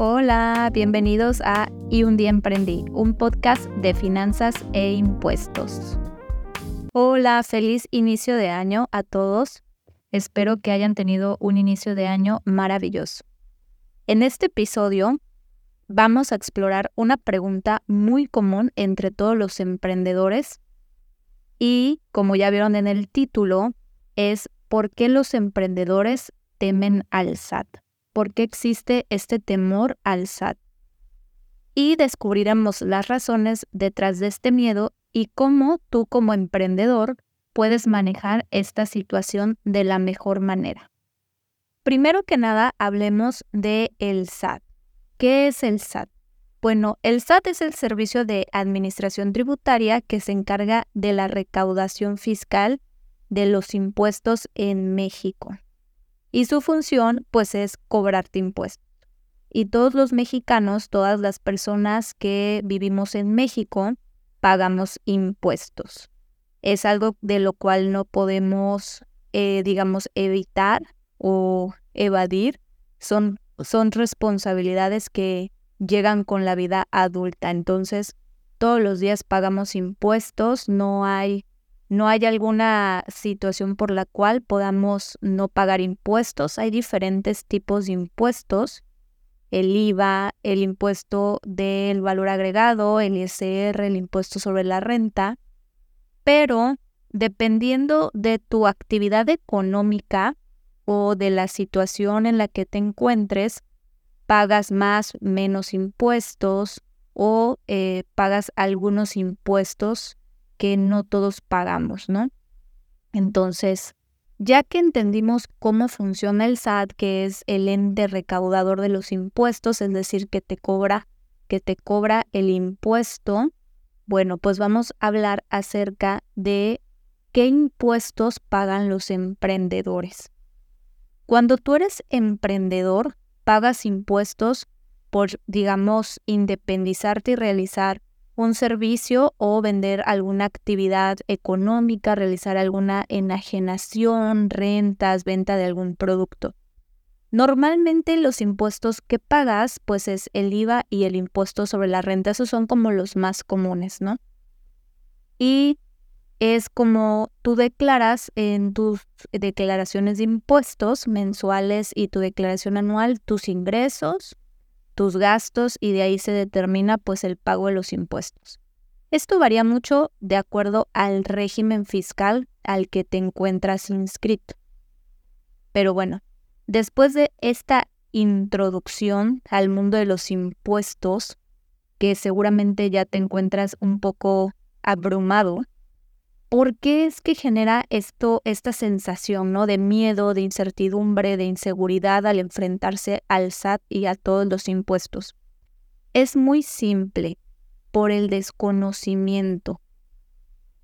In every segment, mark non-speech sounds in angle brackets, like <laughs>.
Hola, bienvenidos a Y un día emprendí, un podcast de finanzas e impuestos. Hola, feliz inicio de año a todos. Espero que hayan tenido un inicio de año maravilloso. En este episodio vamos a explorar una pregunta muy común entre todos los emprendedores y, como ya vieron en el título, es ¿por qué los emprendedores temen al SAT? Por qué existe este temor al SAT. Y descubriremos las razones detrás de este miedo y cómo tú como emprendedor puedes manejar esta situación de la mejor manera. Primero que nada, hablemos de el SAT. ¿Qué es el SAT? Bueno, el SAT es el servicio de administración tributaria que se encarga de la recaudación fiscal de los impuestos en México y su función pues es cobrarte impuestos. Y todos los mexicanos, todas las personas que vivimos en México, pagamos impuestos. Es algo de lo cual no podemos, eh, digamos, evitar o evadir. Son, son responsabilidades que llegan con la vida adulta. Entonces, todos los días pagamos impuestos, no hay no hay alguna situación por la cual podamos no pagar impuestos. Hay diferentes tipos de impuestos. El IVA, el impuesto del valor agregado, el ISR, el impuesto sobre la renta. Pero dependiendo de tu actividad económica o de la situación en la que te encuentres, pagas más, menos impuestos o eh, pagas algunos impuestos que no todos pagamos, ¿no? Entonces, ya que entendimos cómo funciona el SAT, que es el ente recaudador de los impuestos, es decir, que te cobra, que te cobra el impuesto, bueno, pues vamos a hablar acerca de qué impuestos pagan los emprendedores. Cuando tú eres emprendedor, pagas impuestos por, digamos, independizarte y realizar un servicio o vender alguna actividad económica, realizar alguna enajenación, rentas, venta de algún producto. Normalmente los impuestos que pagas pues es el IVA y el impuesto sobre la renta, esos son como los más comunes, ¿no? Y es como tú declaras en tus declaraciones de impuestos mensuales y tu declaración anual tus ingresos, tus gastos y de ahí se determina pues el pago de los impuestos. Esto varía mucho de acuerdo al régimen fiscal al que te encuentras inscrito. Pero bueno, después de esta introducción al mundo de los impuestos, que seguramente ya te encuentras un poco abrumado, ¿Por qué es que genera esto, esta sensación, ¿no? De miedo, de incertidumbre, de inseguridad al enfrentarse al SAT y a todos los impuestos? Es muy simple, por el desconocimiento.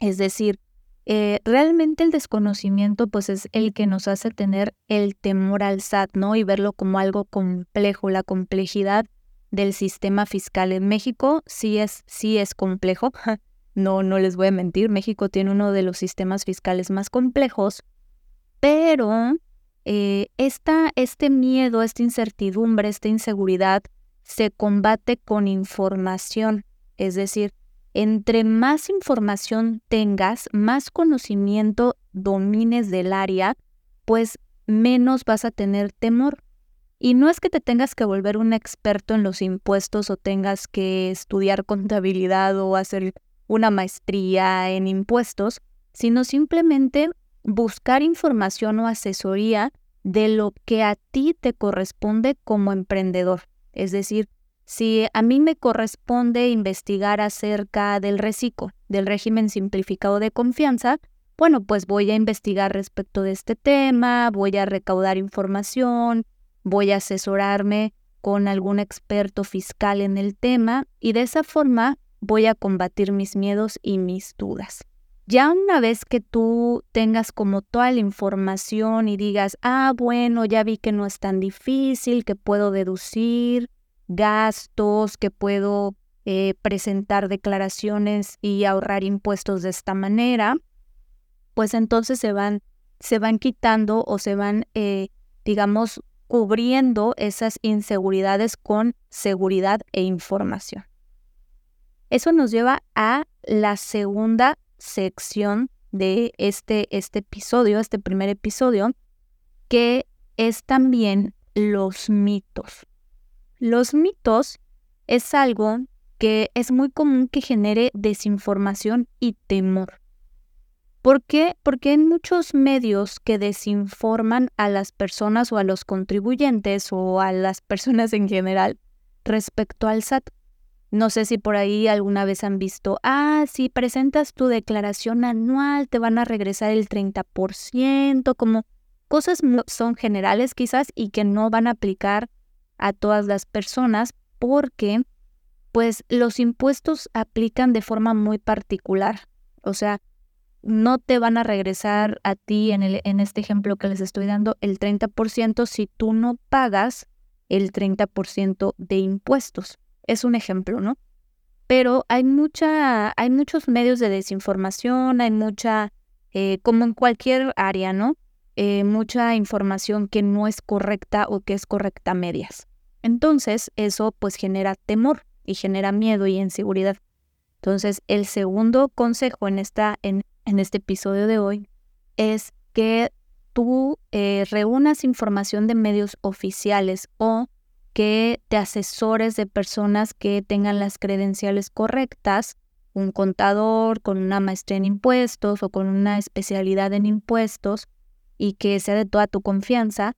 Es decir, eh, realmente el desconocimiento pues es el que nos hace tener el temor al SAT, ¿no? Y verlo como algo complejo, la complejidad del sistema fiscal en México sí es, sí es complejo, <laughs> No, no les voy a mentir, México tiene uno de los sistemas fiscales más complejos, pero eh, este miedo, esta incertidumbre, esta inseguridad se combate con información. Es decir, entre más información tengas, más conocimiento domines del área, pues menos vas a tener temor. Y no es que te tengas que volver un experto en los impuestos o tengas que estudiar contabilidad o hacer una maestría en impuestos, sino simplemente buscar información o asesoría de lo que a ti te corresponde como emprendedor. Es decir, si a mí me corresponde investigar acerca del reciclo, del régimen simplificado de confianza, bueno, pues voy a investigar respecto de este tema, voy a recaudar información, voy a asesorarme con algún experto fiscal en el tema y de esa forma voy a combatir mis miedos y mis dudas. Ya una vez que tú tengas como toda la información y digas, ah, bueno, ya vi que no es tan difícil, que puedo deducir gastos, que puedo eh, presentar declaraciones y ahorrar impuestos de esta manera, pues entonces se van, se van quitando o se van, eh, digamos, cubriendo esas inseguridades con seguridad e información. Eso nos lleva a la segunda sección de este, este episodio, este primer episodio, que es también los mitos. Los mitos es algo que es muy común que genere desinformación y temor. ¿Por qué? Porque hay muchos medios que desinforman a las personas o a los contribuyentes o a las personas en general respecto al SAT. No sé si por ahí alguna vez han visto, ah, si presentas tu declaración anual te van a regresar el 30%, como cosas son generales quizás y que no van a aplicar a todas las personas porque pues los impuestos aplican de forma muy particular. O sea, no te van a regresar a ti en, el, en este ejemplo que les estoy dando el 30% si tú no pagas el 30% de impuestos. Es un ejemplo, ¿no? Pero hay mucha, hay muchos medios de desinformación, hay mucha, eh, como en cualquier área, ¿no? Eh, mucha información que no es correcta o que es correcta a medias. Entonces, eso pues genera temor y genera miedo y inseguridad. Entonces, el segundo consejo en, esta, en, en este episodio de hoy es que tú eh, reúnas información de medios oficiales o que te asesores de personas que tengan las credenciales correctas, un contador con una maestría en impuestos o con una especialidad en impuestos y que sea de toda tu confianza.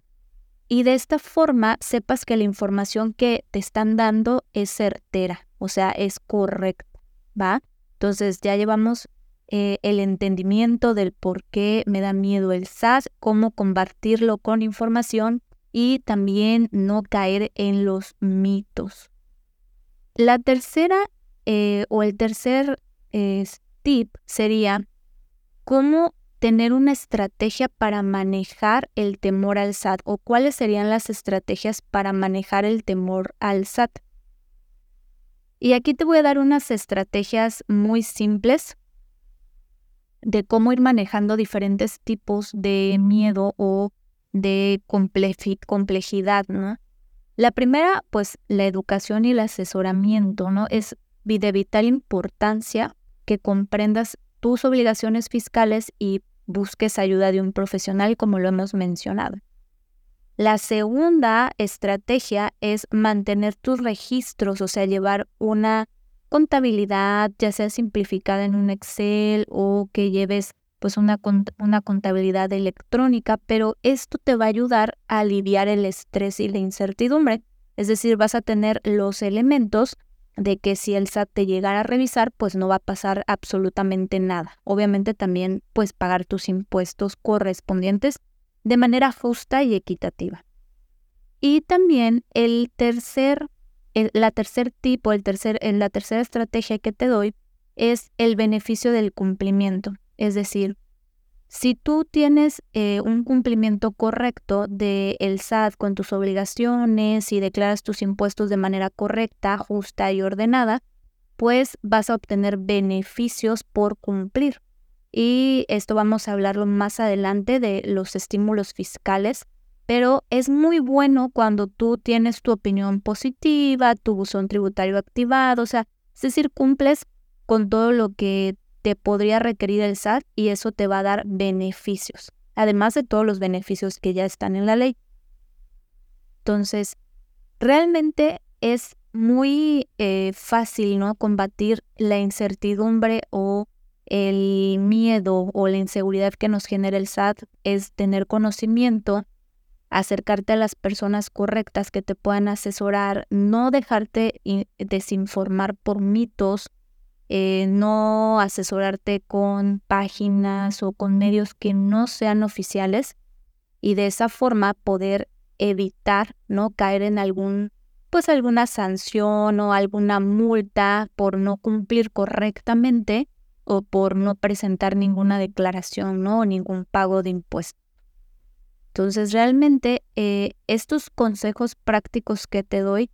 Y de esta forma sepas que la información que te están dando es certera, o sea, es correcta, ¿va? Entonces ya llevamos eh, el entendimiento del por qué me da miedo el SAS, cómo combatirlo con información y también no caer en los mitos. La tercera eh, o el tercer tip sería cómo tener una estrategia para manejar el temor al SAT o cuáles serían las estrategias para manejar el temor al SAT. Y aquí te voy a dar unas estrategias muy simples de cómo ir manejando diferentes tipos de miedo o de complejidad, ¿no? La primera, pues la educación y el asesoramiento, ¿no? Es de vital importancia que comprendas tus obligaciones fiscales y busques ayuda de un profesional, como lo hemos mencionado. La segunda estrategia es mantener tus registros, o sea, llevar una contabilidad, ya sea simplificada en un Excel o que lleves pues una, una contabilidad electrónica, pero esto te va a ayudar a aliviar el estrés y la incertidumbre. Es decir, vas a tener los elementos de que si el SAT te llegara a revisar, pues no va a pasar absolutamente nada. Obviamente también pues pagar tus impuestos correspondientes de manera justa y equitativa. Y también el tercer, la tercer tipo, el tercer, la tercera estrategia que te doy es el beneficio del cumplimiento. Es decir, si tú tienes eh, un cumplimiento correcto del el SAT con tus obligaciones y declaras tus impuestos de manera correcta, justa y ordenada, pues vas a obtener beneficios por cumplir. Y esto vamos a hablarlo más adelante de los estímulos fiscales, pero es muy bueno cuando tú tienes tu opinión positiva, tu buzón tributario activado, o sea, es decir, cumples con todo lo que te podría requerir el SAT y eso te va a dar beneficios, además de todos los beneficios que ya están en la ley. Entonces, realmente es muy eh, fácil ¿no? combatir la incertidumbre o el miedo o la inseguridad que nos genera el SAT es tener conocimiento, acercarte a las personas correctas que te puedan asesorar, no dejarte desinformar por mitos eh, no asesorarte con páginas o con medios que no sean oficiales y de esa forma poder evitar no caer en algún pues alguna sanción o alguna multa por no cumplir correctamente o por no presentar ninguna declaración ¿no? o ningún pago de impuestos. Entonces realmente eh, estos consejos prácticos que te doy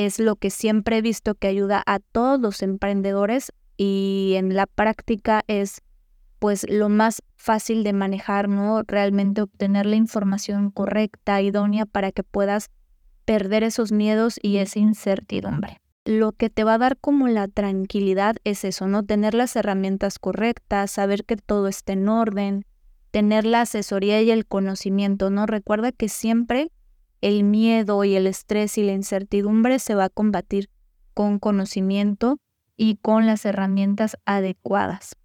es lo que siempre he visto que ayuda a todos los emprendedores y en la práctica es pues lo más fácil de manejar, ¿no? Realmente obtener la información correcta, idónea para que puedas perder esos miedos y esa incertidumbre. Lo que te va a dar como la tranquilidad es eso, ¿no? Tener las herramientas correctas, saber que todo esté en orden, tener la asesoría y el conocimiento, ¿no? Recuerda que siempre el miedo y el estrés y la incertidumbre se va a combatir con conocimiento y con las herramientas adecuadas.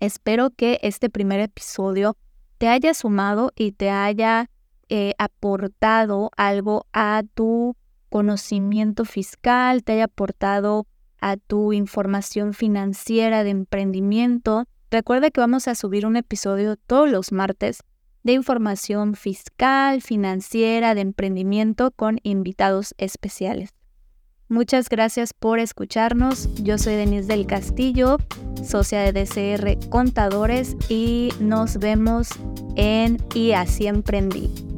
Espero que este primer episodio te haya sumado y te haya eh, aportado algo a tu conocimiento fiscal, te haya aportado a tu información financiera de emprendimiento. Recuerda que vamos a subir un episodio todos los martes de información fiscal, financiera, de emprendimiento con invitados especiales. Muchas gracias por escucharnos. Yo soy Denise del Castillo, socia de DCR Contadores y nos vemos en Y así emprendí.